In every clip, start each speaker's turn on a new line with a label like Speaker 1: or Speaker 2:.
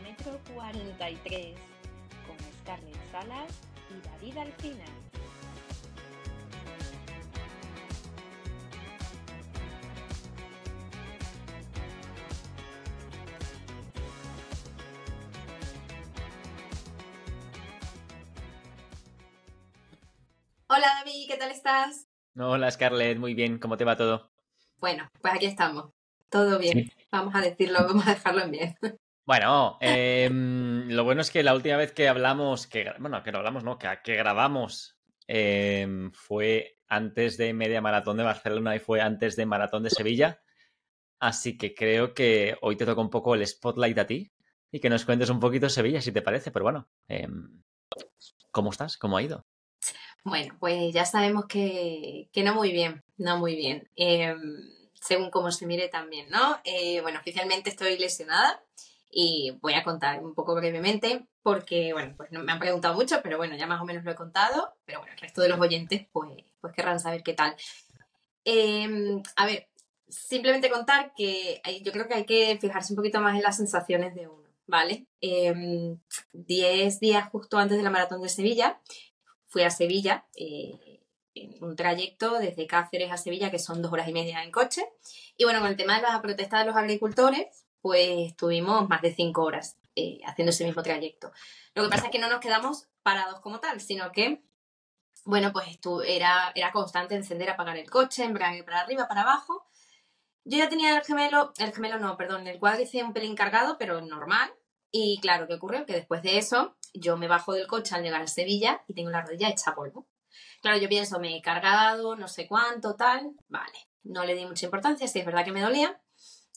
Speaker 1: kilómetro 43 con Scarlett Salas y David Alcina.
Speaker 2: Hola David, ¿qué tal estás?
Speaker 3: Hola Scarlett, muy bien, ¿cómo te va todo?
Speaker 2: Bueno, pues aquí estamos. Todo bien. Vamos a decirlo, vamos a dejarlo en bien.
Speaker 3: Bueno, em, lo bueno es que la última vez que hablamos, que bueno, que no hablamos, no, que, grabamos em, fue antes de media maratón de Barcelona y fue antes de maratón de Sevilla. Así que creo que hoy te toca un poco el spotlight a ti y que nos cuentes un poquito Sevilla, si te parece. Pero bueno, em, ¿cómo estás? ¿Cómo ha ido?
Speaker 2: Bueno, pues ya sabemos que, que no muy bien, no muy bien. según cómo se mire también, ¿no? Eh, bueno, oficialmente estoy lesionada y voy a contar un poco brevemente porque, bueno, pues no me han preguntado mucho, pero bueno, ya más o menos lo he contado, pero bueno, el resto de los oyentes pues, pues querrán saber qué tal. Em, a ver, simplemente contar que yo creo que hay que fijarse un poquito más en las sensaciones de uno, ¿vale? Em, diez días justo antes de la maratón de Sevilla, fui a Sevilla, eh, en un trayecto desde Cáceres a Sevilla, que son dos horas y media en coche. Y bueno, con el tema de la protesta de los agricultores, pues estuvimos más de cinco horas eh, haciendo ese mismo trayecto. Lo que pasa es que no nos quedamos parados como tal, sino que, bueno, pues era, era constante encender, apagar el coche, embrague para arriba, para abajo. Yo ya tenía el gemelo, el gemelo no, perdón, el cuádriceps un pelín cargado, pero normal. Y claro, ¿qué ocurrió? Que después de eso, yo me bajo del coche al llegar a Sevilla y tengo la rodilla hecha polvo. Claro, yo pienso, me he cargado, no sé cuánto, tal. Vale, no le di mucha importancia, si es verdad que me dolía.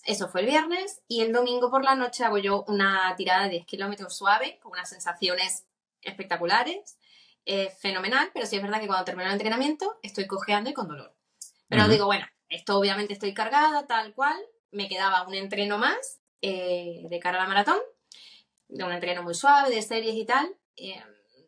Speaker 2: Eso fue el viernes y el domingo por la noche hago yo una tirada de 10 kilómetros suave con unas sensaciones espectaculares. fenomenal, pero sí es verdad que cuando termino el entrenamiento estoy cojeando y con dolor. Pero digo, bueno, esto obviamente estoy cargada, tal cual. Me quedaba un entreno más eh, de cara a la maratón, de un entreno muy suave, de series y tal. Eh,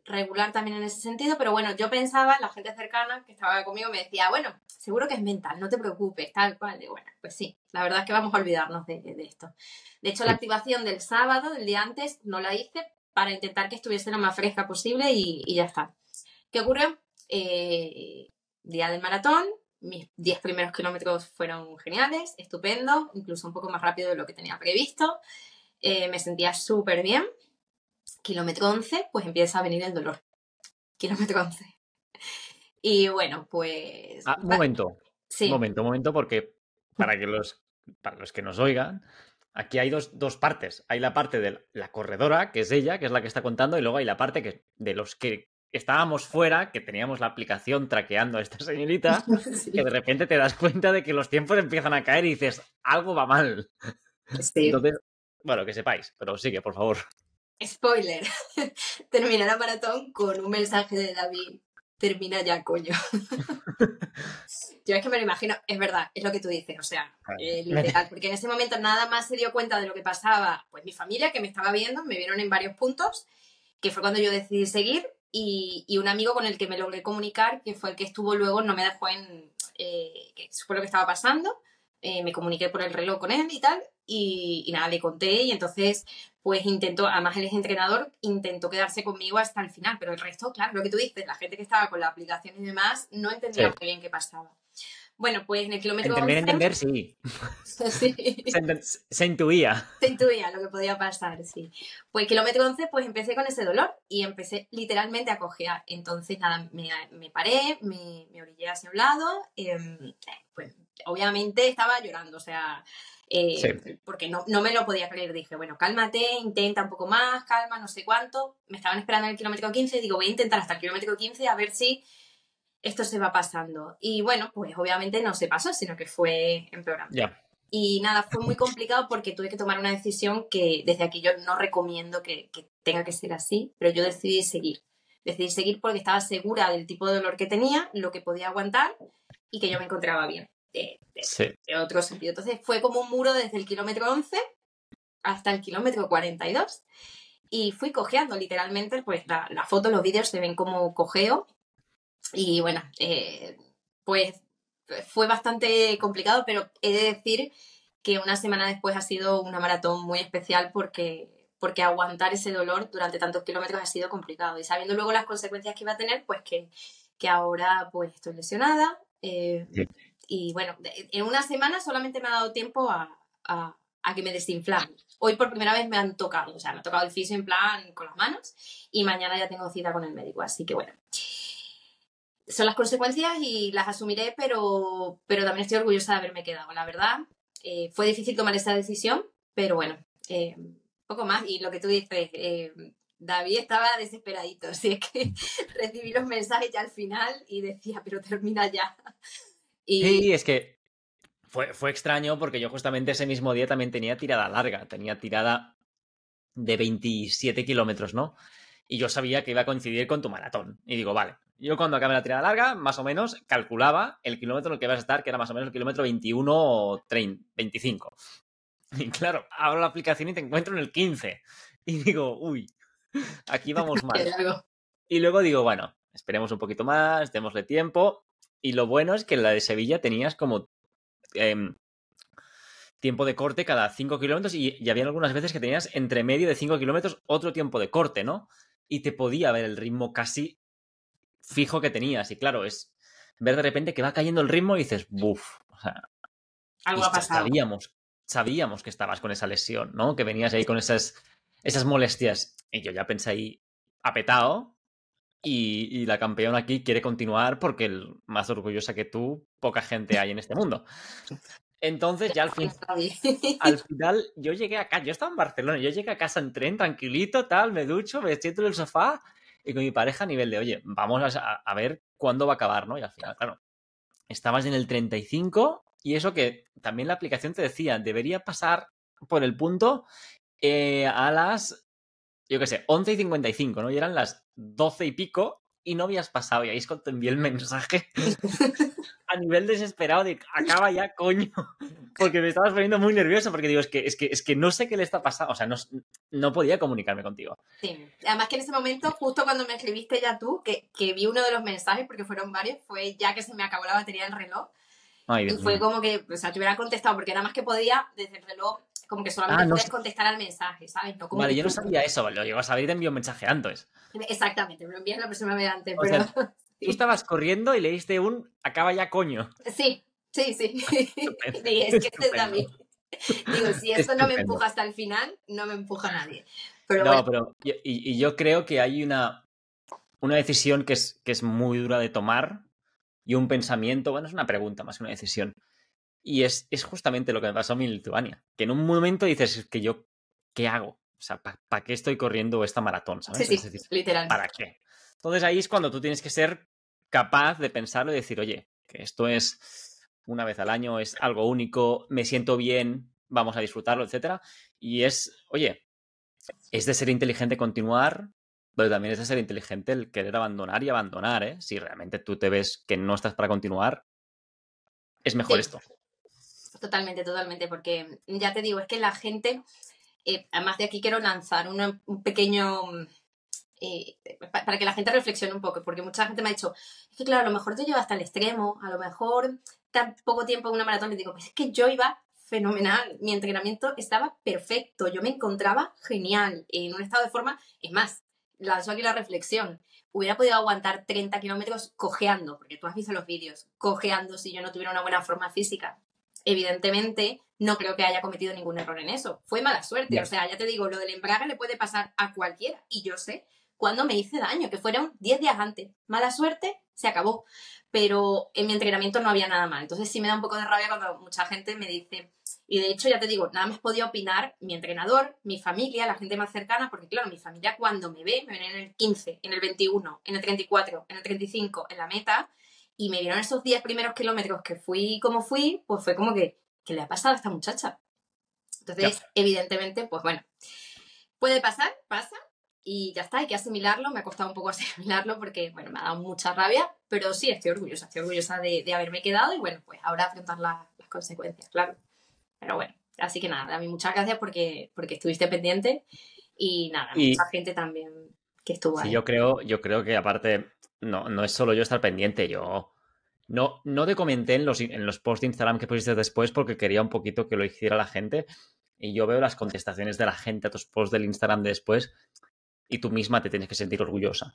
Speaker 2: regular también en ese sentido, pero bueno, yo pensaba, la gente cercana que estaba conmigo me decía, bueno, seguro que es mental, no te preocupes, tal cual. Y bueno, pues sí, la verdad es que vamos a olvidarnos de, esto. De hecho, la activación del sábado, del día antes, no la hice para intentar que estuviese lo más fresca posible y, ya está. ¿Qué ocurrió? Eh, día del maratón, mis 10 primeros kilómetros fueron geniales, estupendo, incluso un poco más rápido de lo que tenía previsto. Eh, me sentía súper bien kilómetro 11, pues empieza a venir el dolor. Kilómetro 11. Y bueno, pues...
Speaker 3: Ah, un momento. Sí. Un momento, un momento, porque para que los, para los que nos oigan, aquí hay dos, dos, partes. Hay la parte de la corredora, que es ella, que es la que está contando, y luego hay la parte que, de los que estábamos fuera, que teníamos la aplicación traqueando a esta señorita, que de repente te das cuenta de que los tiempos empiezan a caer y dices, algo va mal. Sí. Entonces, bueno, que sepáis, pero sigue, por favor.
Speaker 2: Spoiler, termina la maratón con un mensaje de David. Termina ya, coño. Yo es que me lo imagino, es verdad, es lo que tú dices, o sea, eh, literal, porque en ese momento nada más se dio cuenta de lo que pasaba, pues mi familia que me estaba viendo, me vieron en varios puntos, que fue cuando yo decidí seguir, y, un amigo con el que me logré comunicar, que fue el que estuvo luego, no me dejó en, eh, que fue lo que estaba pasando, eh, me comuniqué por el reloj con él y tal, y, nada, le conté y entonces pues intentó, además él es entrenador, intentó quedarse conmigo hasta el final, pero el resto, claro, lo que tú dices, la gente que estaba con la aplicación y demás no entendía muy bien qué pasaba. Bueno, pues en el kilómetro
Speaker 3: Entender, entender, sí. sí. Se, intuía.
Speaker 2: Se intuía lo que podía pasar, sí. Pues kilómetro 11, pues empecé con ese dolor y empecé literalmente a cojear. Entonces, nada, me, paré, me, me, orillé hacia un lado, em, pues obviamente estaba llorando, o sea, eh, porque no, no, me lo podía creer. Dije, bueno, cálmate, intenta un poco más, calma, no sé cuánto. Me estaban esperando en el kilómetro 15 y digo, voy a intentar hasta el kilómetro 15 a ver si esto se va pasando. Y bueno, pues obviamente no se pasó, sino que fue empeorando. Y nada, fue muy complicado porque tuve que tomar una decisión que desde aquí yo no recomiendo que, que tenga que ser así, pero yo decidí seguir. Decidí seguir porque estaba segura del tipo de dolor que tenía, lo que podía aguantar y que yo me encontraba bien de, otro sentido. Entonces fue como un muro desde el kilómetro 11 hasta el kilómetro 42 y fui cojeando literalmente, pues la, la foto, los vídeos se ven como cojeo y bueno, eh, pues fue bastante complicado, pero he de decir que una semana después ha sido una maratón muy especial porque, porque aguantar ese dolor durante tantos kilómetros ha sido complicado. Y sabiendo luego las consecuencias que iba a tener, pues que, que ahora pues estoy lesionada. Eh, y bueno, en una semana solamente me ha dado tiempo a, a, a que me desinflame. Hoy por primera vez me han tocado, o sea, me ha tocado el fisio en plan con las manos y mañana ya tengo cita con el médico, así que bueno. Son las consecuencias y las asumiré, pero, pero también estoy orgullosa de haberme quedado, la verdad. Eh, fue difícil tomar esa decisión, pero bueno, eh, poco más. Y lo que tú dices, eh, David estaba desesperadito, así es que recibí los mensajes ya al final y decía, pero termina ya.
Speaker 3: Y... Sí, es que fue, fue extraño porque yo justamente ese mismo día también tenía tirada larga, tenía tirada de 27 kilómetros, ¿no? Y yo sabía que iba a coincidir con tu maratón. Y digo, vale, yo cuando acabe la tirada larga, más o menos, calculaba el kilómetro en el que vas a estar, que era más o menos el kilómetro 21 o 30, 25. Y claro, abro la aplicación y te encuentro en el 15. Y digo, uy, aquí vamos mal. y luego digo, bueno, esperemos un poquito más, démosle tiempo. Y lo bueno es que en la de Sevilla tenías como em, tiempo de corte cada 5 kilómetros y, y había algunas veces que tenías entre medio de 5 kilómetros otro tiempo de corte, ¿no? Y te podía ver el ritmo casi fijo que tenías. Y claro, es ver de repente que va cayendo el ritmo y dices, buf, o sea,
Speaker 2: algo ha pasado.
Speaker 3: Sabíamos, sabíamos que estabas con esa lesión, ¿no? Que venías ahí con esas, esas molestias. Y yo ya pensé ahí, apetado. Y, y la campeona aquí quiere continuar porque el, más orgullosa que tú, poca gente hay en este mundo. Entonces ya al, fin, al final yo llegué acá, yo estaba en Barcelona, yo llegué a casa en tren tranquilito, tal, me ducho, me siento en el sofá y con mi pareja a nivel de, oye, vamos a, ver cuándo va a acabar, ¿no? Y al final, claro, estabas en el 35 y eso que también la aplicación te decía, debería pasar por el punto eh, a las, yo qué sé, 11 y 55, ¿no? Y eran las 12 y pico y no habías pasado. Y ahí es cuando te envié el mensaje a nivel desesperado de acaba ya, coño. Porque me estabas poniendo muy nervioso porque digo, es que, es que, es que no sé qué le está pasando. O sea, no, no podía comunicarme contigo.
Speaker 2: Sí. Además que en ese momento, justo cuando me escribiste ya tú, que, que vi uno de los mensajes, porque fueron varios, fue ya que se me acabó la batería del reloj. y fue como que, o sea, te hubiera contestado, porque nada más que podía, desde el reloj, como que solamente ah, podías contestar al mensaje, ¿sabes?
Speaker 3: vale, yo no sabía eso, lo llego a saber y te envió un mensaje antes.
Speaker 2: Exactamente, me lo envías la próxima vez antes, pero...
Speaker 3: Tú estabas corriendo y leíste un acaba ya coño.
Speaker 2: Sí, sí, sí. es que este también. Digo, si esto no me empuja hasta el final, no me empuja nadie. Pero no,
Speaker 3: pero y, y, yo creo que hay una, una decisión que es, que es muy dura de tomar y un pensamiento, bueno, es una pregunta más que una decisión. Y es, es justamente lo que me pasó a mí en Lituania. Que en un momento dices, es que yo, ¿qué hago? O sea, ¿para qué estoy corriendo esta maratón? ¿sabes?
Speaker 2: Sí, sí, literalmente.
Speaker 3: ¿Para qué? Entonces ahí es cuando tú tienes que ser capaz de pensarlo y decir, oye, que esto es una vez al año, es algo único, me siento bien, vamos a disfrutarlo, etcétera. Y es, oye, es de ser inteligente continuar, pero también es de ser inteligente el querer abandonar y abandonar, ¿eh? Si realmente tú te ves que no estás para continuar, es mejor esto.
Speaker 2: Totalmente, totalmente, porque ya te digo, es que la gente, eh, además de aquí quiero lanzar un pequeño eh, para que la gente reflexione un poco, porque mucha gente me ha dicho, es que claro, a lo mejor te lleva hasta el extremo, a lo mejor tan poco tiempo en una maratón, y digo, pues es que yo iba fenomenal, mi entrenamiento estaba perfecto, yo me encontraba genial, en un estado de forma, es más, lanzo aquí la reflexión, hubiera podido aguantar 30 kilómetros cojeando, porque tú has visto los vídeos, cojeando si yo no tuviera una buena forma física. Evidentemente, no creo que haya cometido ningún error en eso. Fue mala suerte. O sea, ya te digo, lo del embrague le puede pasar a cualquiera. Y yo sé cuando me hice daño, que fueron 10 días antes. Mala suerte, se acabó. Pero en mi entrenamiento no había nada mal. Entonces sí me da un poco de rabia cuando mucha gente me dice, y de hecho ya te digo, nada más podía opinar mi entrenador, mi familia, la gente más cercana, porque claro, mi familia cuando me ve, me ven en el 15, en el 21, en el 34, en el 35, en la meta, y me vieron esos 10 primeros kilómetros que fui como fui, pues fue como que, ¿qué le ha pasado a esta muchacha? Entonces, evidentemente, pues bueno, puede pasar, pasa, y ya está, hay que asimilarlo. Me ha costado un poco asimilarlo porque, bueno, me ha dado mucha rabia, pero sí, estoy orgullosa, estoy orgullosa de, haberme quedado y, bueno, pues ahora afrontar las consecuencias, claro. Pero bueno, así que nada, a mí muchas gracias porque, porque estuviste pendiente y nada, mucha gente también que estuvo ahí.
Speaker 3: Sí, yo creo, yo creo que aparte, no, no es solo yo estar pendiente, yo... No, no te comenté en los, en los posts de Instagram que pusiste después porque quería un poquito que lo hiciera la gente, Y yo veo las contestaciones de la gente a tus posts del Instagram de después y tú misma te tienes que sentir orgullosa.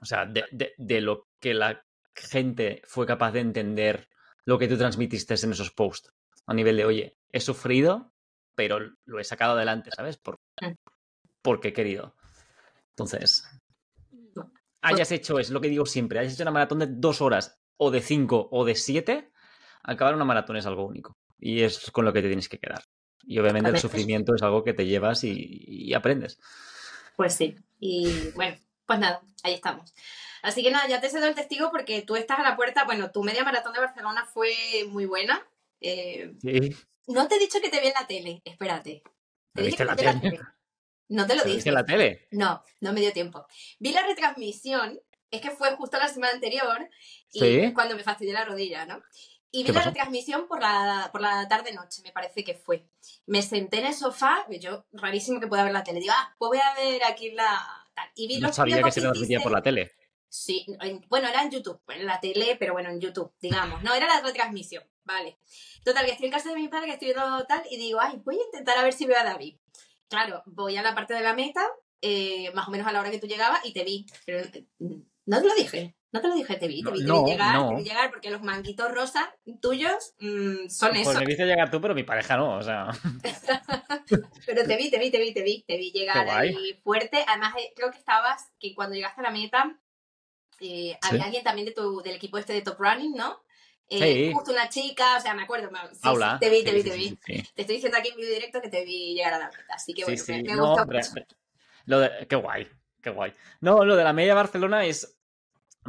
Speaker 3: O sea, de, lo que la gente fue capaz de entender lo que tú transmitiste en esos posts. A nivel de, oye, he sufrido, pero lo he sacado adelante, ¿sabes? Por, mm. porque he querido. Entonces, hayas hecho, es lo que digo siempre, hayas hecho una maratón de dos horas, o de cinco, o de siete, acabar una maratón es algo único. Y es con lo que te tienes que quedar. Y obviamente el sufrimiento es algo que te llevas y aprendes.
Speaker 2: Pues sí. Y bueno, pues nada, ahí estamos. Así que nada, ya te cedo el testigo porque tú estás a la puerta. Bueno, tu media maratón de Barcelona fue muy buena. Eh, sí. No te he dicho que te vi en la tele, espérate.
Speaker 3: ¿Te viste en la, tele?
Speaker 2: No te lo dije.
Speaker 3: en la tele?
Speaker 2: No, no me dio tiempo. Vi la retransmisión, es que fue justo la semana anterior y cuando me fastidié la rodilla, ¿no? Y vi la retransmisión por la, por la tarde-noche, me parece que fue. Me senté en el sofá, yo rarísimo que pueda ver la tele. Digo, ah, pues voy a ver aquí la. Y vi
Speaker 3: no sabía que se transmitía por la tele.
Speaker 2: Sí, bueno, era en YouTube, en la tele, pero bueno, en YouTube, digamos. No, era la retransmisión, vale. Total, que estoy en casa de mi padre, que estoy viendo tal, y digo, ay, voy a intentar a ver si veo a David. Claro, voy a la parte de la meta, eh, más o menos a la hora que tú llegabas, y te vi. Pero mm, no te lo dije. No te lo dije, te vi, te vi, te vi llegar, te vi llegar, porque los manguitos rosas tuyos mm, son eso.
Speaker 3: Pues me viste llegar tú, pero mi pareja no, o sea.
Speaker 2: pero te vi, te vi, te vi, te vi, te vi llegar ahí fuerte. Además, eh, creo que estabas, que cuando llegaste a la meta, eh, había alguien también de tu, del equipo este de Top Running, ¿no? Eh, Justo una chica, o sea, me acuerdo. Sí, Paula. te vi, te vi, te vi. Te estoy diciendo aquí en video directo que te vi llegar a la meta, así que bueno, me, me no, mucho.
Speaker 3: Lo de, qué guay, qué guay. No, lo de la media Barcelona es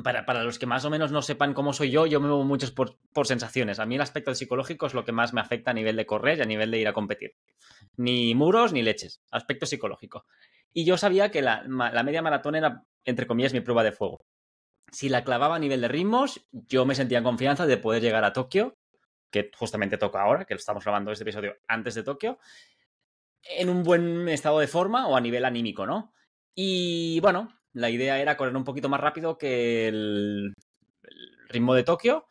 Speaker 3: para, los que más o menos no sepan cómo soy yo, yo me muevo mucho por, sensaciones. A mí el aspecto psicológico es lo que más me afecta a nivel de correr y a nivel de ir a competir. Ni muros ni leches, aspecto psicológico. Y yo sabía que la, media maratón era, entre comillas, mi prueba de fuego. Si la clavaba a nivel de ritmos, yo me sentía en confianza de poder llegar a Tokio, que justamente toca ahora, que estamos grabando este episodio antes de Tokio, en un buen estado de forma o a nivel anímico, ¿no? Y bueno, la idea era correr un poquito más rápido que el, ritmo de Tokio.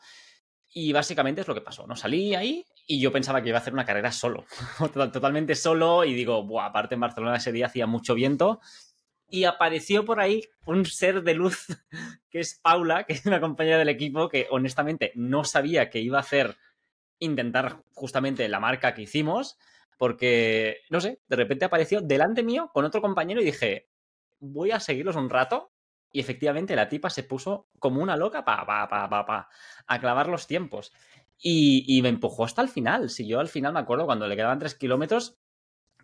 Speaker 3: Y básicamente es lo que pasó, ¿no? Salí ahí y yo pensaba que iba a hacer una carrera solo, totalmente solo. Y digo, Buah, aparte en Barcelona ese día hacía mucho viento. Y apareció por ahí un ser de luz que es Paula, que es una compañera del equipo que honestamente no sabía que iba a hacer intentar justamente la marca que hicimos, porque, no sé, de repente apareció delante mío con otro compañero y dije, voy a seguirlos un rato. Y efectivamente la tipa se puso como una loca pa, pa, pa, pa, pa a clavar los tiempos. Y, me empujó hasta el final. Si yo al final me acuerdo cuando le quedaban tres kilómetros,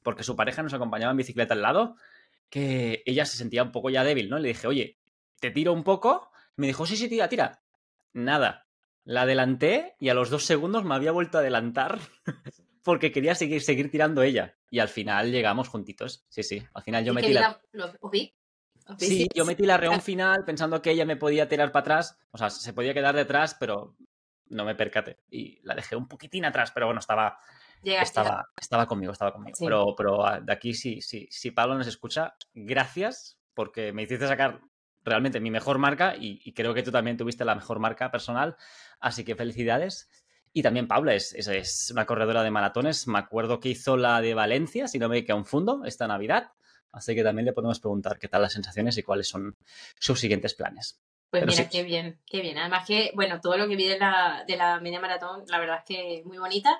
Speaker 3: porque su pareja nos acompañaba en bicicleta al lado, que ella se sentía un poco ya débil, ¿no? Le dije, oye, te tiro un poco. Me dijo, sí, sí, tira, tira. Nada. La adelanté y a los dos segundos me había vuelto a adelantar porque quería seguir, seguir tirando ella. Y al final llegamos juntitos. Sí, sí. Al final yo metí la... Sí, yo metí la reón final pensando que ella me podía tirar para atrás. O sea, se podía quedar detrás, pero no me percaté. Y la dejé un poquitín atrás, pero bueno, estaba... Estaba, estaba conmigo, estaba conmigo. Pero, pero ah, de aquí, sí, sí, si Pablo nos escucha, gracias porque me hiciste sacar realmente mi mejor marca y, y, creo que tú también tuviste la mejor marca personal. Así que felicidades. Y también Paula es, es, una corredora de maratones. Me acuerdo que hizo la de Valencia, si no me fondo, esta Navidad. Así que también le podemos preguntar qué tal las sensaciones y cuáles son sus siguientes planes.
Speaker 2: Pues mira, qué bien, qué bien. Además que, bueno, todo lo que vi de la, de la media maratón, la verdad es que muy bonita.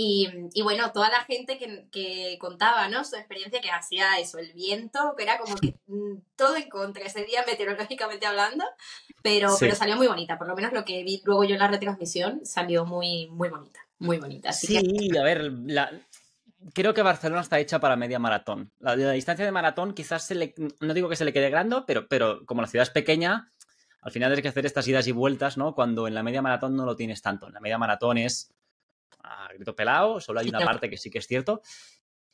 Speaker 2: Y, bueno, toda la gente que, contaba, ¿no? Su experiencia que hacía eso, el viento, que era como que mm, todo en contra ese día meteorológicamente hablando, pero, pero salió muy bonita. Por lo menos lo que vi luego yo en la retransmisión salió muy, muy bonita, muy bonita.
Speaker 3: sí, a ver, creo que Barcelona está hecha para media maratón. La, la distancia de maratón quizás se le, no digo que se le quede grande, pero, pero como la ciudad es pequeña, al final tienes que hacer estas idas y vueltas, ¿no? Cuando en la media maratón no lo tienes tanto. En la media maratón es a grito pelado, solo hay una parte que sí que es cierto.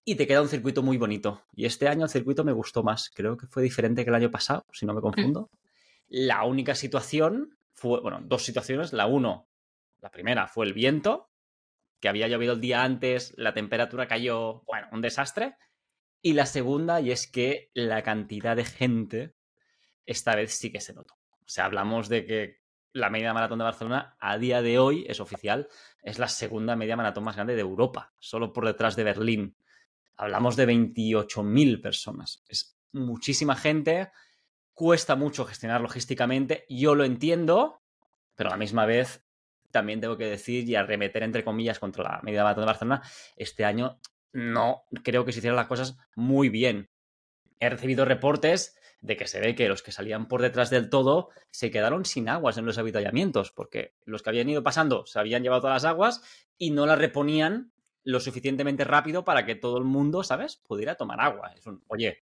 Speaker 3: Y te queda un circuito muy bonito. Y este año el circuito me gustó más. Creo que fue diferente que el año pasado, si no me confundo. La única situación fue, bueno, dos situaciones. La uno, la primera fue el viento, que había llovido el día antes, la temperatura cayó, bueno, un desastre. Y la segunda, y es que la cantidad de gente esta vez sí que se notó. O sea, hablamos de que la media maratón de Barcelona a día de hoy es oficial, es la segunda media maratón más grande de Europa, solo por detrás de Berlín. Hablamos de 28.000 personas. Es muchísima gente, cuesta mucho gestionar logísticamente, yo lo entiendo, pero a la misma vez también tengo que decir y arremeter entre comillas contra la media maratón de Barcelona, este año no creo que se hicieran las cosas muy bien. He recibido reportes de que se ve que los que salían por detrás del todo se quedaron sin aguas en los avituallamientos, porque los que habían ido pasando se habían llevado todas las aguas y no las reponían lo suficientemente rápido para que todo el mundo, ¿sabes?, pudiera tomar agua. Es un, oye,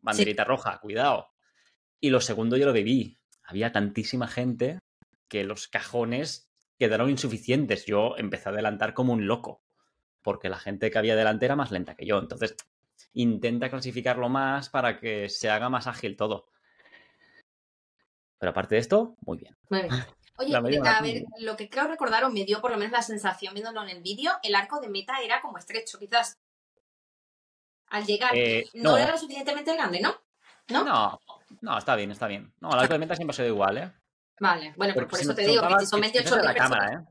Speaker 3: banderita roja, cuidado. Y lo segundo yo lo viví. Había tantísima gente que los cajones quedaron insuficientes. Yo empecé a adelantar como un loco, porque la gente que había delante era más lenta que yo. Entonces, intenta clasificarlo más para que se haga más ágil todo. Pero aparte de esto, muy bien.
Speaker 2: Oye, a ver, lo que creo recordar, o me dio por lo menos la sensación viéndolo en el vídeo, el arco de meta era como estrecho, quizás. Al llegar, eh, no, era lo suficientemente grande, ¿no?
Speaker 3: ¿no? No, está bien, está bien. No, el arco de meta siempre ha sido igual, ¿eh?
Speaker 2: Vale, bueno, pues por eso te digo que si son 28
Speaker 3: la cámara,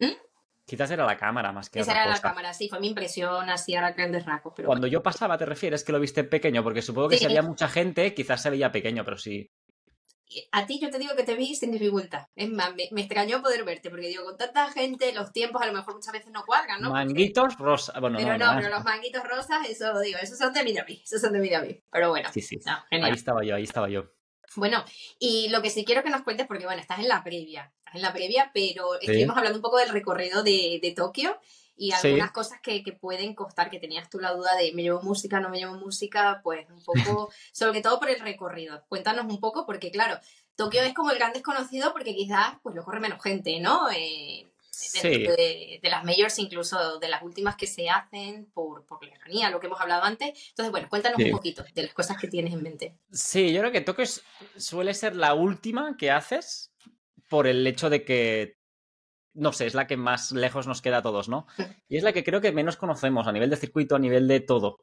Speaker 3: ¿eh? ¿Mm? Quizás era la cámara más que
Speaker 2: Esa era la cámara, sí, fue mi impresión así a grandes rasgos. Pero
Speaker 3: Cuando yo pasaba, ¿te refieres que lo viste pequeño? Porque supongo que si había mucha gente, quizás se veía pequeño, pero sí.
Speaker 2: A ti yo te digo que te vi sin dificultad. Es más, me, extrañó poder verte, porque digo, con tanta gente, los tiempos a lo mejor muchas veces no cuadran, ¿no?
Speaker 3: Manguitos rosas. Bueno,
Speaker 2: pero no, pero los manguitos rosas, eso digo, esos son de mí, esos son de mí, Pero bueno.
Speaker 3: Sí, sí. ahí estaba yo, ahí estaba yo.
Speaker 2: Bueno, y lo que sí quiero que nos cuentes, porque bueno, estás en la previa, estás en la previa, pero estuvimos hablando un poco del recorrido de, de Tokio y algunas cosas que, que, pueden costar, que tenías tú la duda de me llevo música, no me llevo música, pues un poco, sobre todo por el recorrido. Cuéntanos un poco, porque claro, Tokio es como el gran desconocido porque quizás pues lo corre menos gente, ¿no? Eh, de, las mayors, incluso de las últimas que se hacen por, por lejanía, lo que hemos hablado antes. Entonces, bueno, cuéntanos un poquito de las cosas que tienes en mente.
Speaker 3: Sí, yo creo que Tokio suele ser la última que haces por el hecho de que, no sé, es la que más lejos nos queda a todos, ¿no? Y es la que creo que menos conocemos a nivel de circuito, a nivel de todo.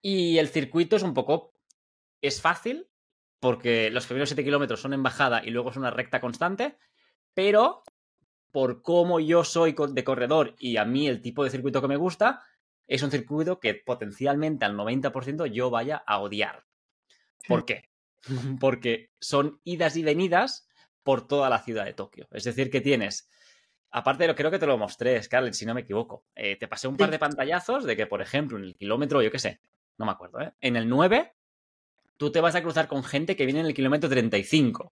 Speaker 3: Y el circuito es un poco, es fácil, porque los primeros 7 kilómetros son en bajada y luego es una recta constante, pero por cómo yo soy de corredor y a mí el tipo de circuito que me gusta, es un circuito que potencialmente al 90% yo vaya a odiar. ¿Por qué? Porque son idas y venidas por toda la ciudad de Tokio. Es decir, que tienes, aparte de lo creo que te lo mostré, Scarlett, si no me equivoco, eh, te pasé un par de pantallazos de que, por ejemplo, en el kilómetro, yo qué sé, no me acuerdo, ¿eh? en el 9, tú te vas a cruzar con gente que viene en el kilómetro 35.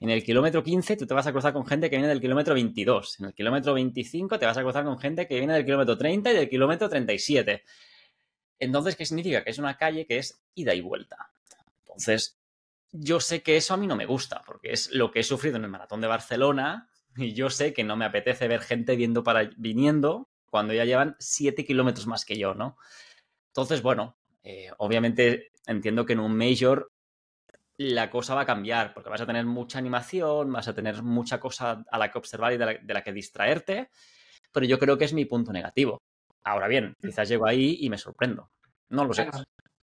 Speaker 3: En el kilómetro 15 tú te vas a cruzar con gente que viene del kilómetro 22. En el kilómetro 25 te vas a cruzar con gente que viene del kilómetro 30 y del kilómetro 37. Entonces, ¿qué significa? Que es una calle que es ida y vuelta. Entonces, yo sé que eso a mí no me gusta, porque es lo que he sufrido en el maratón de Barcelona y yo sé que no me apetece ver gente viendo para, viniendo cuando ya llevan 7 kilómetros más que yo, ¿no? Entonces, bueno, eh, obviamente entiendo que en un major la cosa va a cambiar, porque vas a tener mucha animación, vas a tener mucha cosa a la que observar y de la, que distraerte, pero yo creo que es mi punto negativo. Ahora bien, mm. quizás llego ahí y me sorprendo. No lo sé.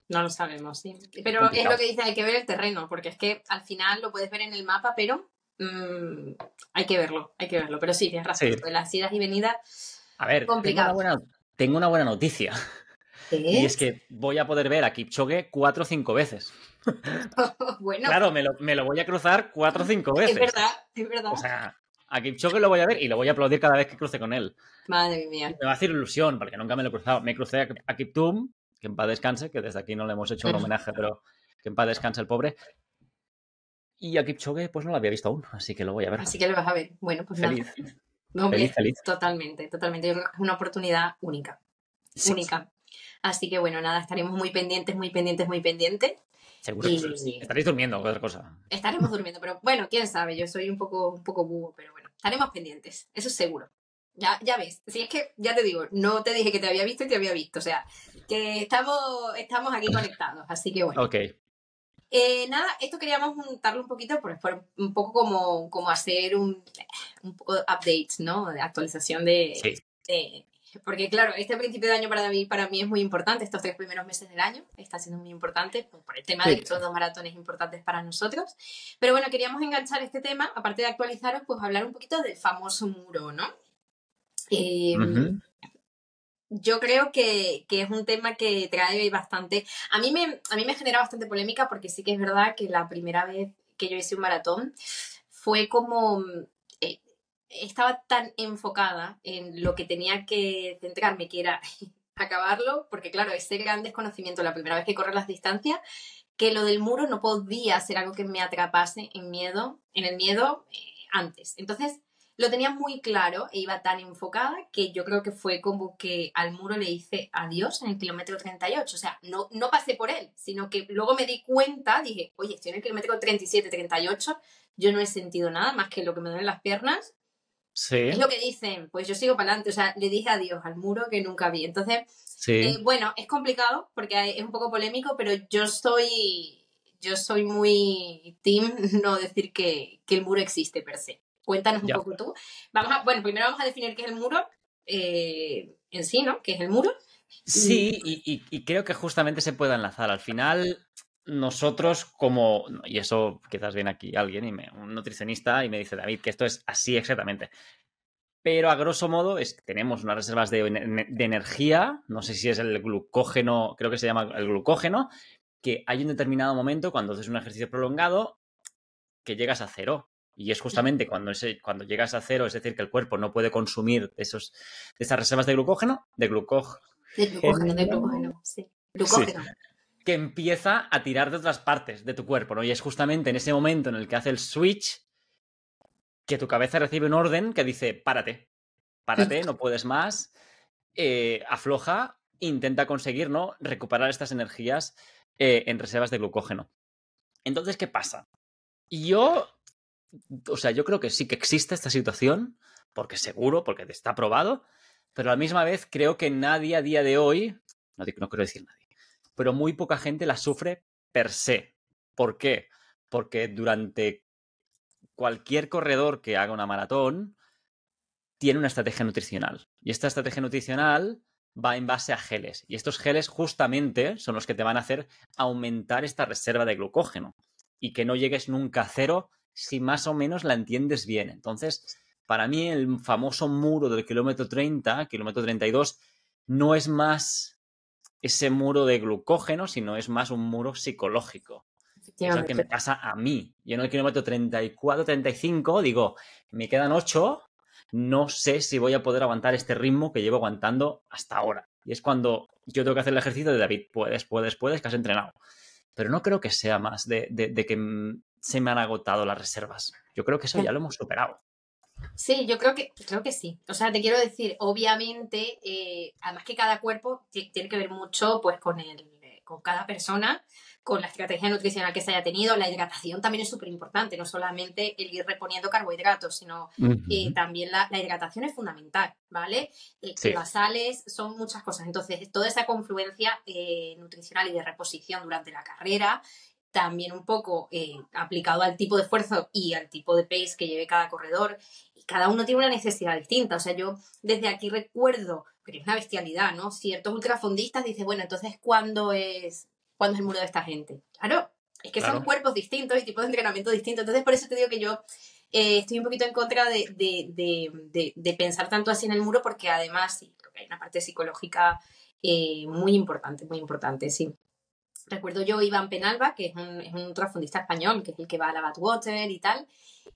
Speaker 2: no lo sabemos, sí. Pero es lo que dice, hay que ver el terreno, porque es que al final lo puedes ver en el mapa, pero mm, hay que verlo, hay que verlo. Pero sí, tienes razón, de las idas y venidas.
Speaker 3: A ver, tengo una buena noticia. Y es que voy a poder ver a Kipchoge cuatro o cinco veces.
Speaker 2: bueno.
Speaker 3: Claro, me lo, voy a cruzar cuatro o cinco veces.
Speaker 2: Es verdad, es verdad.
Speaker 3: O sea, a Kipchoge lo voy a ver y lo voy a aplaudir cada vez que cruce con él.
Speaker 2: Madre mía.
Speaker 3: Me va a hacer ilusión, porque nunca me lo he cruzado. Me crucé a, Kiptum, que en paz descanse, que desde aquí no le hemos hecho un homenaje, pero que en paz descanse el pobre. Y a Kipchoge, pues no lo había visto aún, así que lo voy a ver.
Speaker 2: Así que lo vas a ver. Bueno, pues
Speaker 3: feliz.
Speaker 2: feliz, feliz. Totalmente, totalmente. Yo creo que es una oportunidad única. Única. Así que bueno, nada, estaremos muy pendientes, muy pendientes, muy pendientes.
Speaker 3: Seguro sí. Estaréis durmiendo, otra cosa.
Speaker 2: Estaremos durmiendo, pero bueno, quién sabe, yo soy un poco, un poco búho, pero bueno, estaremos pendientes, eso es seguro. Ya, ya ves, si es que, ya te digo, no te dije que te había visto y te había visto, o sea, que estamos, estamos aquí conectados, así que bueno.
Speaker 3: Ok.
Speaker 2: Eh, nada, esto queríamos juntarlo un poquito, por, un poco como, como hacer un, un poco de updates, ¿no? De actualización de,
Speaker 3: sí.
Speaker 2: de porque claro, este principio de año para mí, para mí es muy importante, estos tres primeros meses del año está siendo muy importante pues, por el tema de estos dos maratones importantes para nosotros. Pero bueno, queríamos enganchar este tema, aparte de actualizaros, pues hablar un poquito del famoso muro, ¿no? Em, yo creo que, que, es un tema que trae bastante. A mí, me, a mí me genera bastante polémica porque sí que es verdad que la primera vez que yo hice un maratón fue como estaba tan enfocada en lo que tenía que centrarme, que era acabarlo, porque claro, ese gran desconocimiento la primera vez que correr las distancias, que lo del muro no podía ser algo que me atrapase en miedo, en el miedo eh, antes. Entonces, lo tenía muy claro e iba tan enfocada que yo creo que fue como que al muro le hice adiós en el kilómetro 38. O sea, no, no pasé por él, sino que luego me di cuenta, dije, oye, estoy en el kilómetro 37, 38, yo no he sentido nada más que lo que me duelen las piernas es lo que dicen, pues yo sigo para adelante, o sea, le dije adiós al muro que nunca vi. Entonces, eh, bueno, es complicado porque es un poco polémico, pero yo soy, yo soy muy team no decir que, el muro existe per se. Cuéntanos un poco tú. Vamos a, bueno, primero vamos a definir qué es el muro eh, en sí, ¿no? ¿Qué es el muro?
Speaker 3: Sí, y, creo que justamente se puede enlazar. Al final, nosotros como, y eso quizás viene aquí alguien, y me, un nutricionista, y me dice, David, que esto es así exactamente. Pero a grosso modo es, tenemos unas reservas de, de, energía, no sé si es el glucógeno, creo que se llama el glucógeno, que hay un determinado momento cuando haces un ejercicio prolongado que llegas a cero. Y es justamente cuando, ese, cuando llegas a cero, es decir, que el cuerpo no puede consumir esos, esas reservas de glucógeno, de glucógeno.
Speaker 2: De glucógeno, de glucógeno, sí. Glucógeno
Speaker 3: que empieza a tirar de otras partes de tu cuerpo, ¿no? Y es justamente en ese momento en el que hace el switch que tu cabeza recibe un orden que dice, párate, párate, no puedes más, eh, afloja, intenta conseguir, ¿no? Recuperar estas energías eh, en reservas de glucógeno. Entonces, ¿qué pasa? Yo, o sea, yo creo que sí que existe esta situación, porque seguro, porque está probado, pero a la misma vez creo que nadie a día de hoy, no, no quiero decir nadie, pero muy poca gente la sufre per se. ¿Por qué? Porque durante cualquier corredor que haga una maratón tiene una estrategia nutricional. Y esta estrategia nutricional va en base a geles. Y estos geles justamente son los que te van a hacer aumentar esta reserva de glucógeno y que no llegues nunca a cero si más o menos la entiendes bien. Entonces, para mí el famoso muro del kilómetro 30, kilómetro 32, no es más ese muro de glucógeno, sino es más un muro psicológico. Es lo que me pasa a mí. Yo en el kilómetro 34, 35 digo, me quedan 8, no sé si voy a poder aguantar este ritmo que llevo aguantando hasta ahora. Y es cuando yo tengo que hacer el ejercicio de David, puedes, puedes, puedes, que has entrenado. Pero no creo que sea más de, que se me han agotado las reservas. Yo creo que eso ya lo hemos superado.
Speaker 2: Sí, yo creo que, creo que sí. O sea, te quiero decir, obviamente, eh, además que cada cuerpo tiene que ver mucho pues con el, con cada persona, con la estrategia nutricional que se haya tenido. La hidratación también es súper importante, no solamente el ir reponiendo carbohidratos, sino eh, también la, hidratación es fundamental, ¿vale? Eh, las sales son muchas cosas. Entonces, toda esa confluencia nutricional y de reposición durante la carrera también un poco aplicado al tipo de esfuerzo y al tipo de pace que lleve cada corredor cada uno tiene una necesidad distinta. O sea, yo desde aquí recuerdo, que es una bestialidad, ¿no? Ciertos ultrafondistas dicen, bueno, entonces, ¿cuándo es, ¿cuándo es el muro de esta gente? Claro, es que son cuerpos distintos y tipos de entrenamiento distintos. Entonces, por eso te digo que yo eh, estoy un poquito en contra de, pensar tanto así en el muro, porque además sí, creo que hay una parte psicológica eh, muy importante, muy importante, sí. Recuerdo yo Iván Penalba, que es un, es un español, que es el que va a la Badwater y tal,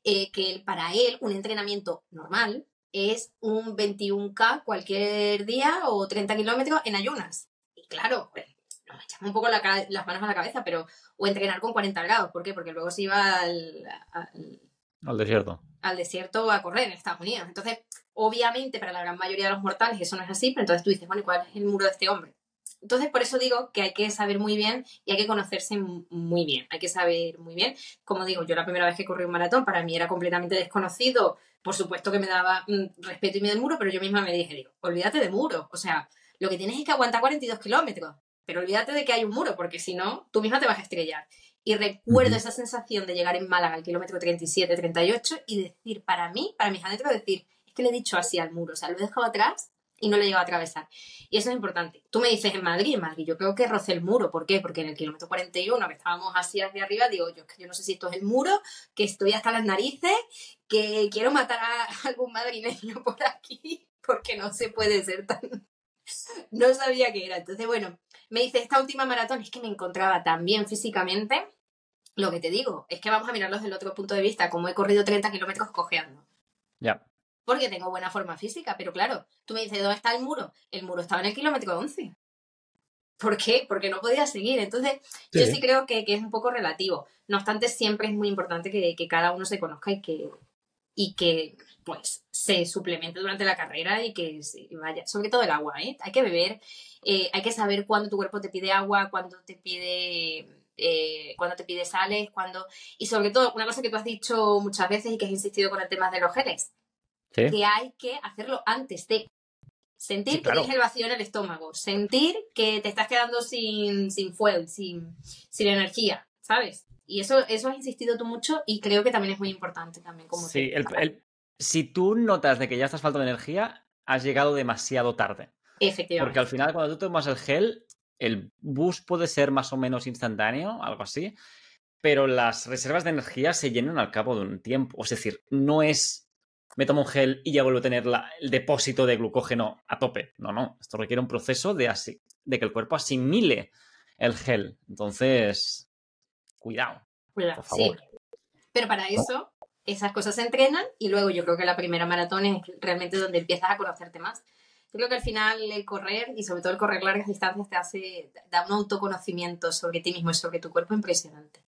Speaker 2: eh, que para él un entrenamiento normal es un 21K cualquier día o 30 kilómetros en ayunas. Y claro, pues, nos echamos un poco las manos a la cabeza, pero o entrenar con 40 grados. ¿Por qué? Porque luego se iba al,
Speaker 3: al, desierto.
Speaker 2: Al desierto a correr en Estados Unidos. Entonces, obviamente, para la gran mayoría de los mortales eso no es así, pero entonces tú dices, bueno, ¿y cuál es el muro de este hombre? Entonces, por eso digo que hay que saber muy bien y hay que conocerse muy bien. Hay que saber muy bien. Como digo, yo la primera vez que corrí un maratón, para mí era completamente desconocido. Por supuesto que me daba mm, respeto y miedo al muro, pero yo misma me dije, digo, olvídate de muro. O sea, lo que tienes es que aguantar 42 kilómetros. Pero olvídate de que hay un muro, porque si no, tú misma te vas a estrellar. Y recuerdo esa sensación de llegar en Málaga al kilómetro 37, 38 y decir, para mí, para mis adentros, decir, es que le he dicho así al muro. O sea, lo he dejado atrás y no lo llego a atravesar. Y eso es importante. Tú me dices en Madrid, en Madrid, yo creo que roce el muro. ¿Por qué? Porque en el kilómetro 41, que estábamos así hacia arriba, digo yo, que yo no sé si esto es el muro, que estoy hasta las narices, que quiero matar a algún madrileño por aquí, porque no se puede ser tan... no sabía qué era. Entonces, bueno, me dice, esta última maratón es que me encontraba tan bien físicamente. Lo que te digo es que vamos a mirarlo desde el otro punto de vista, como he corrido 30 kilómetros cojeando.
Speaker 3: Ya
Speaker 2: porque tengo buena forma física, pero claro, tú me dices, ¿dónde está el muro? El muro estaba en el kilómetro 11. ¿Por qué? Porque no podía seguir. Entonces, yo sí creo que, es un poco relativo. No obstante, siempre es muy importante que, cada uno se conozca y que, y que pues se suplemente durante la carrera y que vaya, sobre todo el agua, ¿eh? Hay que beber, eh, hay que saber cuándo tu cuerpo te pide agua, cuándo te pide eh, cuando te pide sales, cuando... Y sobre todo, una cosa que tú has dicho muchas veces y que has insistido con el tema de los geles que hay que hacerlo antes de sentir que tienes el vacío en el estómago, sentir que te estás quedando sin, sin fuel, sin, sin energía, ¿sabes? Y eso, eso has insistido tú mucho y creo que también es muy importante también. Como
Speaker 3: sí, el, si tú notas de que ya estás falta de energía, has llegado demasiado tarde.
Speaker 2: Efectivamente.
Speaker 3: Porque al final cuando tú tomas el gel, el bus puede ser más o menos instantáneo, algo así, pero las reservas de energía se llenan al cabo de un tiempo. Es decir, no es me tomo un gel y ya vuelvo a tener el depósito de glucógeno a tope. No, no. Esto requiere un proceso de, de que el cuerpo asimile el gel. Entonces, cuidado. Cuidado, sí.
Speaker 2: Pero para eso, esas cosas se entrenan y luego yo creo que la primera maratón es realmente donde empiezas a conocerte más. Yo creo que al final el correr y sobre todo el correr largas distancias te hace, da un autoconocimiento sobre ti mismo y sobre tu cuerpo impresionante.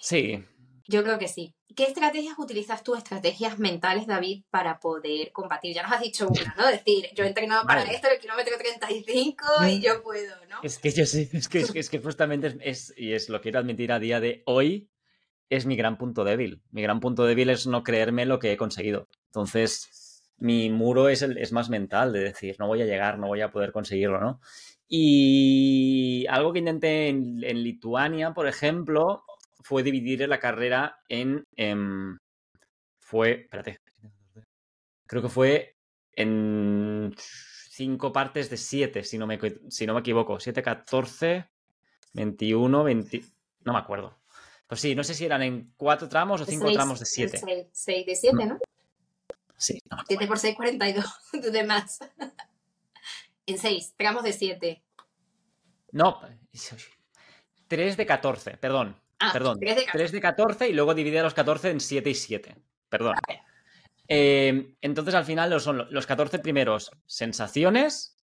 Speaker 3: Sí,
Speaker 2: yo creo que sí. ¿Qué estrategias utilizas tú, estrategias mentales, David, para poder combatir? Ya nos has dicho una, ¿no? Decir, yo he entrenado para esto en el kilómetro 35 y yo puedo, ¿no?
Speaker 3: Es que yo sí, es que, es que, justamente es, y es lo quiero admitir a día de hoy, es mi gran punto débil. Mi gran punto débil es no creerme lo que he conseguido. Entonces, mi muro es, el, es más mental, de decir, no voy a llegar, no voy a poder conseguirlo, ¿no? Y algo que intenté en Lituania, por ejemplo, fue dividir la carrera en, em, fue, espérate, creo que fue en cinco partes de siete, si no me, si no me equivoco. 7, 14, 21, 20... No me acuerdo. Pues sí, no sé si eran en cuatro tramos o cinco tramos de siete.
Speaker 2: 6 de siete, ¿no?
Speaker 3: Sí.
Speaker 2: No 7 por 6, 42. Tú de más. en seis, tramos de siete.
Speaker 3: No, 3 de 14, perdón.
Speaker 2: Ah,
Speaker 3: Perdón, 3 de, 14 y luego divide a los 14 en 7 y 7. Perdón. Eh, entonces al final son los 14 primeros sensaciones,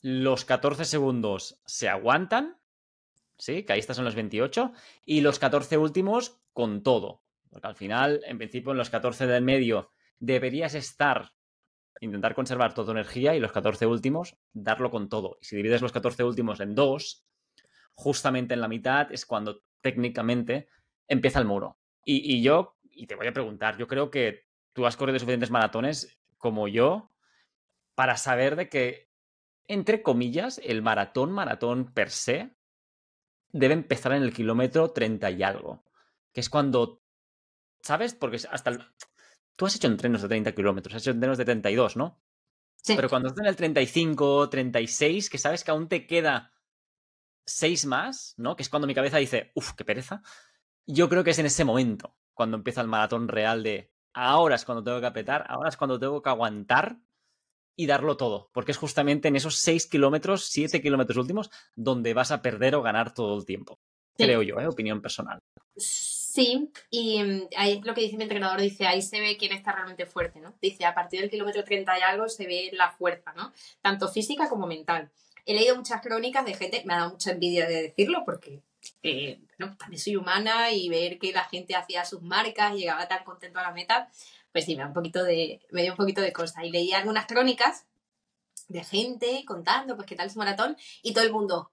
Speaker 3: los 14 segundos se aguantan, ¿sí? Que ahí estás en los 28, y los 14 últimos con todo. Porque al final, en principio, en los 14 del medio deberías estar, intentar conservar toda tu energía y los 14 últimos darlo con todo. Y si divides los 14 últimos en dos, justamente en la mitad es cuando técnicamente empieza el muro. Y, yo, y te voy a preguntar, yo creo que tú has corrido suficientes maratones como yo para saber de que, entre comillas, el maratón, maratón per se, debe empezar en el kilómetro 30 y algo. Que es cuando, ¿sabes? Porque hasta... El... Tú has hecho entrenos de 30 kilómetros, has hecho entrenos de 32, ¿no? Sí. Pero cuando estás en el 35, 36, que sabes que aún te queda seis más, ¿no? Que es cuando mi cabeza dice, uff, qué pereza. Yo creo que es en ese momento, cuando empieza el maratón real de ahora es cuando tengo que apretar, ahora es cuando tengo que aguantar y darlo todo, porque es justamente en esos seis kilómetros, siete kilómetros últimos, donde vas a perder o ganar todo el tiempo. Creo yo, ¿eh? opinión personal.
Speaker 2: Sí, y mm, ahí es lo que dice mi entrenador, dice, ahí se ve quién está realmente fuerte, ¿no? Dice, a partir del kilómetro 30 y algo se ve la fuerza, ¿no? Tanto física como mental he leído muchas crónicas de gente, me ha dado mucha envidia de decirlo porque eh, también soy humana y ver que la gente hacía sus marcas y llegaba tan contento a la meta, pues sí, me da un poquito de, me dio un poquito de cosa. Y leí algunas crónicas de gente contando pues qué tal su maratón y todo el mundo,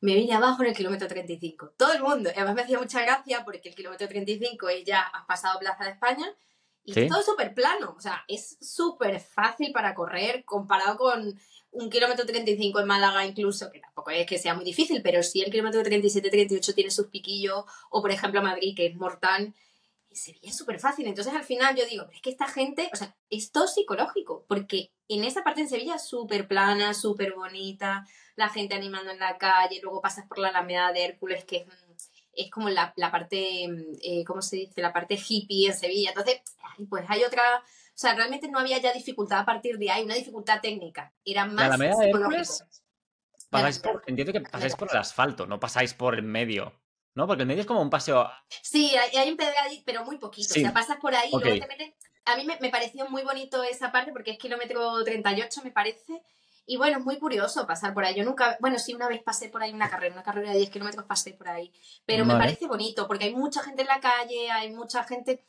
Speaker 2: me vine abajo en el kilómetro 35. Todo el mundo. Y además me hacía mucha gracia porque el kilómetro 35 es ya has pasado Plaza de España y es todo súper plano. O sea, es súper fácil para correr comparado con un kilómetro 35 en Málaga incluso, que tampoco es que sea muy difícil, pero sí el kilómetro 37, 38 tiene sus piquillos, o por ejemplo Madrid, que es mortal, Sevilla es súper fácil. Entonces al final yo digo, pero es que esta gente, o sea, es todo psicológico, porque en esa parte en Sevilla súper plana, súper bonita, la gente animando en la calle, luego pasas por la Alameda de Hércules, que es, es como la, la parte, eh, ¿cómo se dice? La parte hippie en Sevilla. Entonces, pues hay otra... O sea, realmente no había ya dificultad a partir de ahí, una dificultad técnica. Era más
Speaker 3: ¿La de Hércules? Pasáis por, entiendo que pasáis por el asfalto, no pasáis por el medio. ¿no? Porque el medio es como un paseo.
Speaker 2: Sí, hay, hay un pedradito, pero muy poquito. O sea, pasas por ahí y luego te metes. A mí me, me, pareció muy bonito esa parte porque es kilómetro 38, me parece. Y bueno, es muy curioso pasar por ahí. Yo nunca, bueno, sí, una vez pasé por ahí una carrera, una carrera de 10 kilómetros pasé por ahí. Pero me parece bonito porque hay mucha gente en la calle, hay mucha gente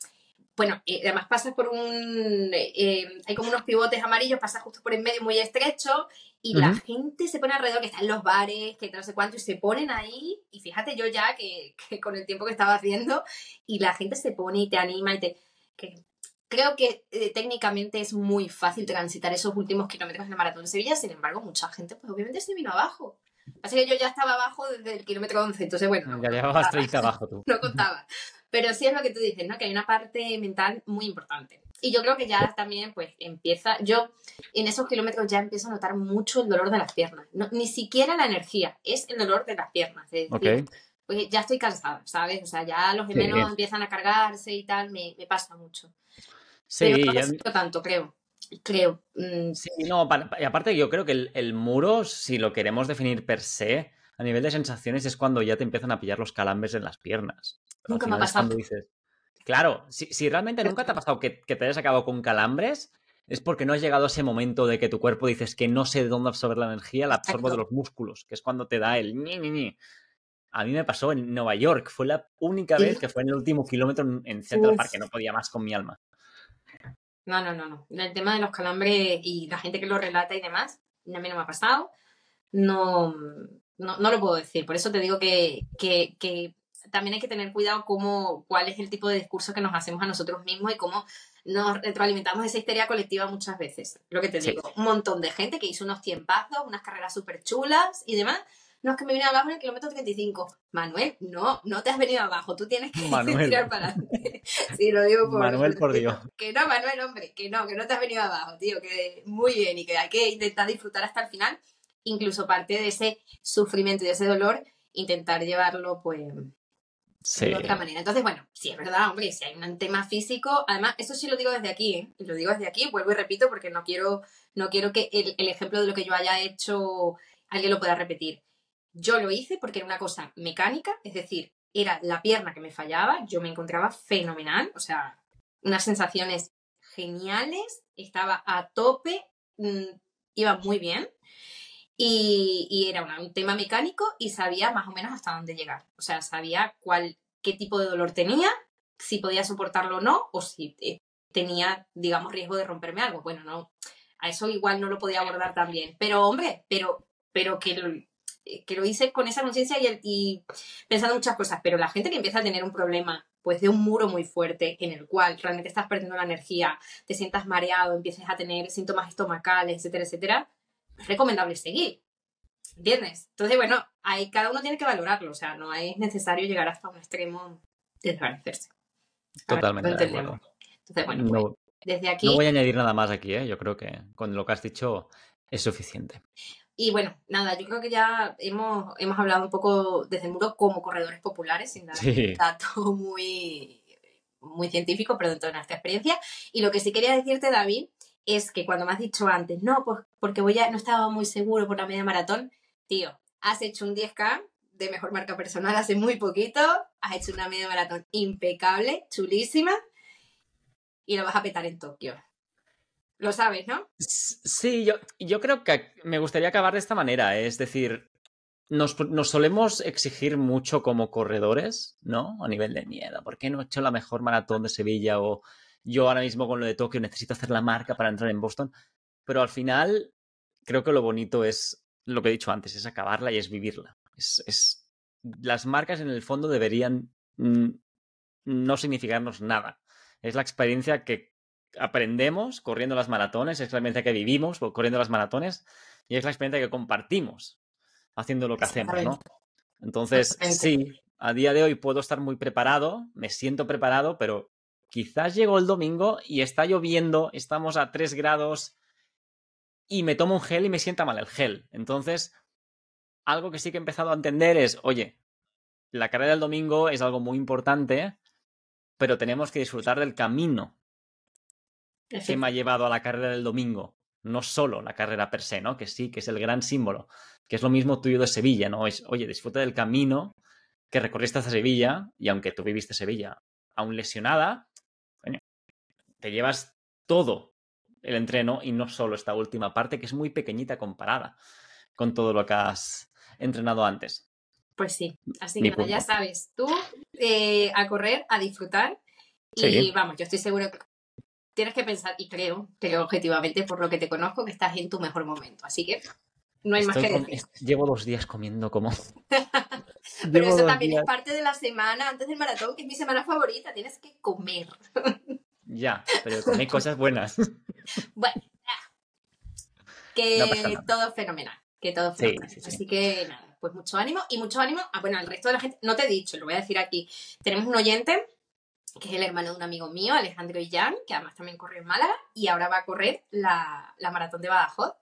Speaker 2: bueno, eh, además pasas por un, eh, hay como unos pivotes amarillos, pasas justo por el medio muy estrecho y la gente se pone alrededor, que está en los bares, que no sé cuánto, y se ponen ahí, y fíjate yo ya que, con el tiempo que estaba haciendo, y la gente se pone y te anima y te... Que, creo que eh, técnicamente es muy fácil transitar esos últimos kilómetros en la maratón de Sevilla, sin embargo, mucha gente pues obviamente se vino abajo. Así que yo ya estaba abajo desde el kilómetro 11, entonces bueno.
Speaker 3: Ya llevabas 30 abajo tú.
Speaker 2: No contaba. Pero sí es lo que tú dices, ¿no? Que hay una parte mental muy importante. Y yo creo que ya también, pues, empieza. Yo en esos kilómetros ya empiezo a notar mucho el dolor de las piernas. No, ni siquiera la energía, es el dolor de las piernas. Es decir, pues ya estoy cansada, ¿sabes? O sea, ya los gemelos empiezan a cargarse y tal, me, me pasa mucho. Sí, Pero no tanto, creo. Creo. Mm.
Speaker 3: Sí, no, y aparte yo creo que el, el, muro, si lo queremos definir per se, a nivel de sensaciones, es cuando ya te empiezan a pillar los calambres en las piernas.
Speaker 2: Nunca me ha pasado.
Speaker 3: Dices, claro, si, si, realmente nunca te ha pasado que, que, te hayas acabado con calambres, es porque no has llegado a ese momento de que tu cuerpo dices que no sé de dónde absorber la energía, la absorbo de los músculos, que es cuando te da el ni, ni, ni. A mí me pasó en Nueva York, fue la única vez que fue en el último kilómetro en Central Park, que no podía más con mi alma.
Speaker 2: No, no, no, no. El tema de los calambres y la gente que lo relata y demás, a mí no me ha pasado. No, no, no lo puedo decir. Por eso te digo que, que, que también hay que tener cuidado cómo, cuál es el tipo de discurso que nos hacemos a nosotros mismos y cómo nos retroalimentamos esa histeria colectiva muchas veces. Lo que te digo, un montón de gente que hizo unos tiempazos, unas carreras súper chulas y demás. No es que me vine abajo en el kilómetro 35. Manuel, no, no te has venido abajo, tú tienes que tirar para adelante. sí, lo digo por
Speaker 3: Manuel, por Dios.
Speaker 2: Que no, Manuel, hombre, que no, que no te has venido abajo, tío, que muy bien y que hay que intentar disfrutar hasta el final, incluso parte de ese sufrimiento y de ese dolor, intentar llevarlo, pues, de otra manera. Entonces, bueno, sí es verdad, hombre, si hay un tema físico, además, eso sí lo digo desde aquí, ¿eh? lo digo desde aquí, vuelvo y repito porque no quiero, no quiero que el, el ejemplo de lo que yo haya hecho alguien lo pueda repetir. Yo lo hice porque era una cosa mecánica, es decir, era la pierna que me fallaba, yo me encontraba fenomenal, o sea, unas sensaciones geniales, estaba a tope, mm, iba muy bien. Y, era un tema mecánico y sabía más o menos hasta dónde llegar. O sea, sabía cuál, qué tipo de dolor tenía, si podía soportarlo o no, o si eh, tenía, digamos, riesgo de romperme algo. Bueno, no, a eso igual no lo podía abordar tan bien. Pero, hombre, pero, pero que lo, que lo hice con esa conciencia y, y, pensando muchas cosas. Pero la gente que empieza a tener un problema, pues de un muro muy fuerte, en el cual realmente estás perdiendo la energía, te sientas mareado, empieces a tener síntomas estomacales, etcétera, etcétera, recomendable seguir. ¿Entiendes? Entonces, bueno, ahí cada uno tiene que valorarlo, o sea, no es necesario llegar hasta un extremo de desvanecerse.
Speaker 3: Totalmente. de acuerdo.
Speaker 2: Entonces, bueno, no, pues, desde aquí.
Speaker 3: No voy a añadir nada más aquí, ¿eh? yo creo que con lo que has dicho es suficiente.
Speaker 2: Y bueno, nada, yo creo que ya hemos, hemos hablado un poco desde el muro como corredores populares, sin dar un dato muy, muy científico, pero dentro de nuestra experiencia. Y lo que sí quería decirte, David, es que cuando me has dicho antes, no, pues porque voy a, no estaba muy seguro por la media maratón, tío, has hecho un 10K de mejor marca personal hace muy poquito, has hecho una media maratón impecable, chulísima, y lo vas a petar en Tokio. Lo sabes, ¿no?
Speaker 3: Sí, yo, yo creo que me gustaría acabar de esta manera, es decir, nos, nos, solemos exigir mucho como corredores, ¿no? A nivel de miedo. ¿Por qué no he hecho la mejor maratón de Sevilla o yo ahora mismo con lo de Tokio necesito hacer la marca para entrar en Boston, pero al final creo que lo bonito es lo que he dicho antes, es acabarla y es vivirla. Es, Las marcas en el fondo deberían no significarnos nada. Es la experiencia que aprendemos corriendo las maratones, es la experiencia que vivimos corriendo las maratones y es la experiencia que compartimos haciendo lo que hacemos, ¿no? Entonces, sí, a día de hoy puedo estar muy preparado, me siento preparado, pero quizás llegó el domingo y está lloviendo, estamos a 3 grados y me tomo un gel y me sienta mal el gel. Entonces, algo que sí que he empezado a entender es, oye, la carrera del domingo es algo muy importante, pero tenemos que disfrutar del camino que me ha llevado a la carrera del domingo. No solo la carrera per se, ¿no? Que sí, que es el gran símbolo. Que es lo mismo tuyo de Sevilla, ¿no? Es, oye, disfruta del camino que recorriste hasta Sevilla y aunque tú viviste Sevilla aún lesionada, te llevas todo el entreno y no solo esta última parte que es muy pequeñita comparada con todo lo que has entrenado antes.
Speaker 2: Pues sí, así que ya sabes, tú eh, a correr, a disfrutar y vamos, yo estoy seguro que tienes que pensar, y creo, creo objetivamente por lo que te conozco, que estás en tu mejor momento, así que no hay más que decir.
Speaker 3: Llevo dos días comiendo como...
Speaker 2: Pero eso también es parte de la semana antes del maratón, que es mi semana favorita, tienes que comer.
Speaker 3: Ya, pero hay cosas buenas.
Speaker 2: Bueno, que todo fenomenal, que todo fenomenal. Así que nada, pues mucho ánimo y mucho ánimo. Ah, bueno, al resto de la gente, no te he dicho, lo voy a decir aquí. Tenemos un oyente que es el hermano de un amigo mío, Alejandro Illán, que además también corre en Málaga y ahora va a correr la, la maratón de Badajoz.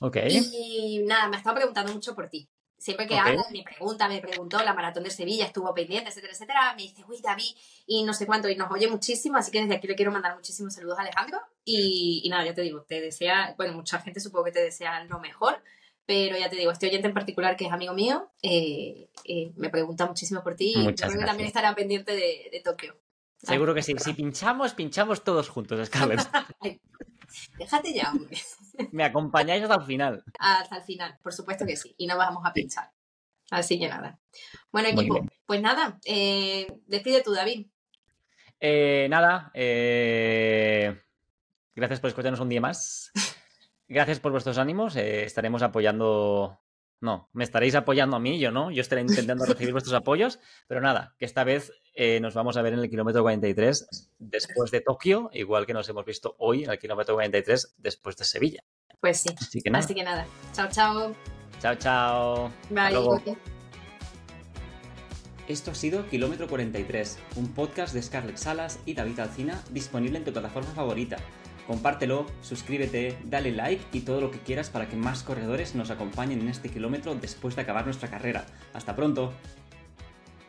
Speaker 3: Ok.
Speaker 2: Y nada, me ha estado preguntando mucho por ti. Siempre que habla, me pregunta, me preguntó, la maratón de Sevilla estuvo pendiente, etcétera, etcétera. Me dice, uy, David, y no sé cuánto, y nos oye muchísimo, así que desde aquí le quiero mandar muchísimos saludos a Alejandro. Y, nada, ya te digo, te desea, bueno, mucha gente supongo que te desea lo mejor, pero ya te digo, este oyente en particular, que es amigo mío, eh, eh, me pregunta muchísimo por ti y creo que también estará pendiente de, de Tokio.
Speaker 3: Seguro que sí. Si pinchamos, pinchamos todos juntos, Scarlett.
Speaker 2: Déjate ya, hombre.
Speaker 3: Me acompañáis hasta el final.
Speaker 2: Hasta el final, por supuesto que sí. Y no vamos a pinchar. Así que nada. Bueno, equipo, pues nada, eh, despide tú, David.
Speaker 3: Eh, nada, eh, gracias por escucharnos un día más. Gracias por vuestros ánimos. estaremos apoyando. No, me estaréis apoyando a mí, yo no. Yo estaré intentando recibir vuestros apoyos. Pero nada, que esta vez eh, nos vamos a ver en el kilómetro 43 después de Tokio, igual que nos hemos visto hoy en el kilómetro 43 después de Sevilla.
Speaker 2: Pues sí. Así que nada. Así que nada. Chao, chao.
Speaker 3: Chao, chao.
Speaker 2: Bye.
Speaker 3: Esto ha sido Kilómetro 43, un podcast de Scarlett Salas y David Alcina disponible en tu plataforma favorita. Compártelo, suscríbete, dale like y todo lo que quieras para que más corredores nos acompañen en este kilómetro después de acabar nuestra carrera. Hasta pronto.